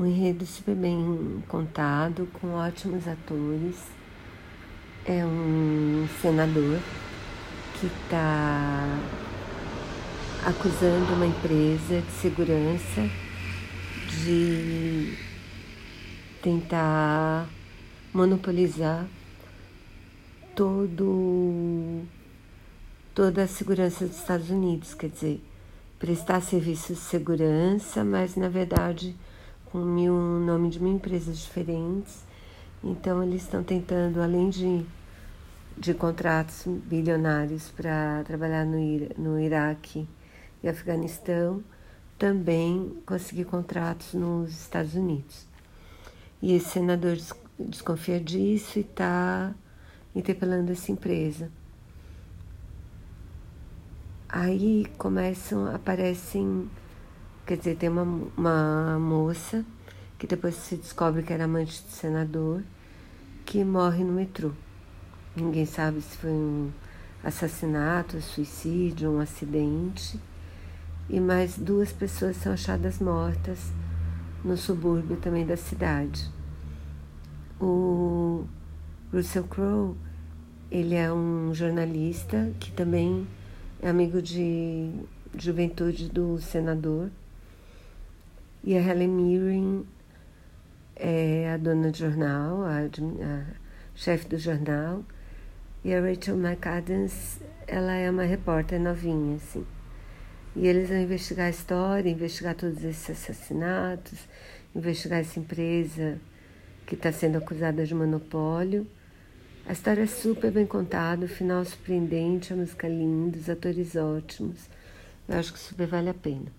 Um enredo super bem contado, com ótimos atores. É um senador que está acusando uma empresa de segurança de tentar monopolizar todo toda a segurança dos Estados Unidos, quer dizer, prestar serviços de segurança, mas na verdade com mil nome de mil empresas diferentes. Então eles estão tentando, além de, de contratos bilionários para trabalhar no, no Iraque e Afeganistão, também conseguir contratos nos Estados Unidos. E esse senador desconfia disso e está interpelando essa empresa. Aí começam, aparecem Quer dizer, tem uma, uma moça que depois se descobre que era amante do senador, que morre no metrô. Ninguém sabe se foi um assassinato, suicídio, um acidente. E mais duas pessoas são achadas mortas no subúrbio também da cidade. O Russell Crowe, ele é um jornalista que também é amigo de juventude do senador e a Helen Mirren é a dona do jornal, a, a chefe do jornal. E a Rachel McAdams, ela é uma repórter novinha, assim. E eles vão investigar a história, investigar todos esses assassinatos, investigar essa empresa que está sendo acusada de monopólio. A história é super bem contada, o final surpreendente, a música linda, os atores ótimos. Eu acho que super vale a pena.